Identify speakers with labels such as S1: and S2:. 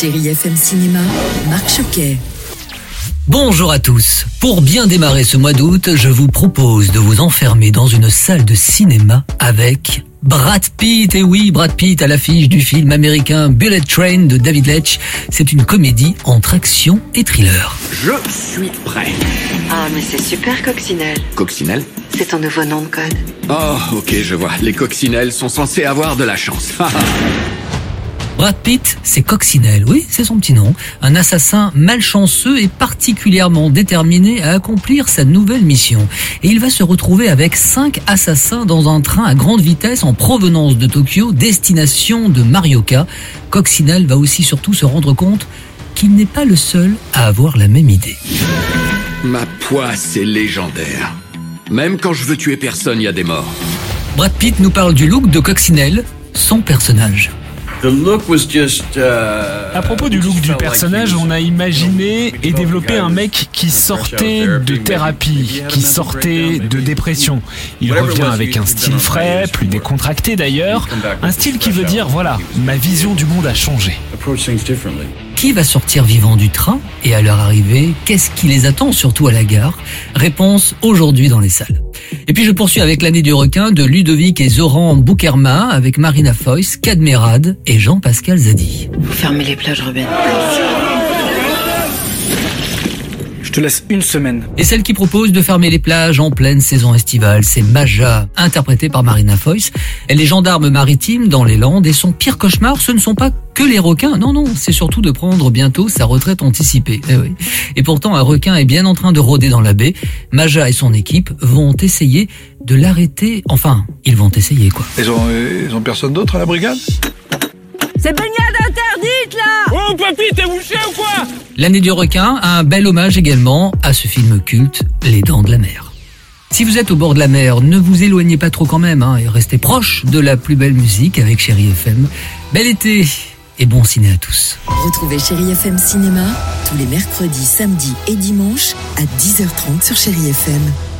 S1: Chérie FM Cinéma, Marc Choquet.
S2: Bonjour à tous. Pour bien démarrer ce mois d'août, je vous propose de vous enfermer dans une salle de cinéma avec Brad Pitt. Et oui, Brad Pitt à l'affiche du film américain Bullet Train de David Leitch. C'est une comédie entre action et thriller.
S3: Je suis prêt.
S4: Ah, mais c'est super, Coccinelle.
S3: Coccinelle?
S4: C'est ton nouveau nom de code.
S3: Oh, ok, je vois. Les coccinelles sont censées avoir de la chance.
S2: Brad Pitt, c'est Coccinelle, oui, c'est son petit nom. Un assassin malchanceux et particulièrement déterminé à accomplir sa nouvelle mission. Et il va se retrouver avec cinq assassins dans un train à grande vitesse en provenance de Tokyo, destination de Marioka. Coccinelle va aussi surtout se rendre compte qu'il n'est pas le seul à avoir la même idée.
S3: Ma poisse est légendaire. Même quand je veux tuer personne, il y a des morts.
S2: Brad Pitt nous parle du look de Coccinelle, son personnage.
S5: À propos du look du personnage, on a imaginé et développé un mec qui sortait de thérapie, qui sortait de dépression. Il revient avec un style frais, plus décontracté d'ailleurs, un style qui veut dire voilà, ma vision du monde a changé.
S2: Qui va sortir vivant du train et à leur arrivée, qu'est-ce qui les attend surtout à la gare? Réponse aujourd'hui dans les salles. Et puis je poursuis avec l'année du requin de Ludovic et Zoran Boukerma avec Marina Foïs, Cadmerade et Jean-Pascal Zadi.
S4: Vous fermez les plages, Ruben.
S6: Je te laisse une semaine.
S2: Et celle qui propose de fermer les plages en pleine saison estivale, c'est Maja, interprétée par Marina Foïs. Elle est gendarme maritime dans les Landes et son pire cauchemar, ce ne sont pas que les requins. Non, non, c'est surtout de prendre bientôt sa retraite anticipée. Eh oui. Et pourtant, un requin est bien en train de rôder dans la baie. Maja et son équipe vont essayer de l'arrêter. Enfin, ils vont essayer quoi.
S7: Ils ont, ils ont personne d'autre à la brigade?
S2: L'année du requin a un bel hommage également à ce film culte, Les Dents de la Mer. Si vous êtes au bord de la mer, ne vous éloignez pas trop quand même hein, et restez proche de la plus belle musique avec Chéri FM. Bel été et bon ciné à tous.
S1: Retrouvez Chérie FM Cinéma tous les mercredis, samedis et dimanches à 10h30 sur Chérie FM.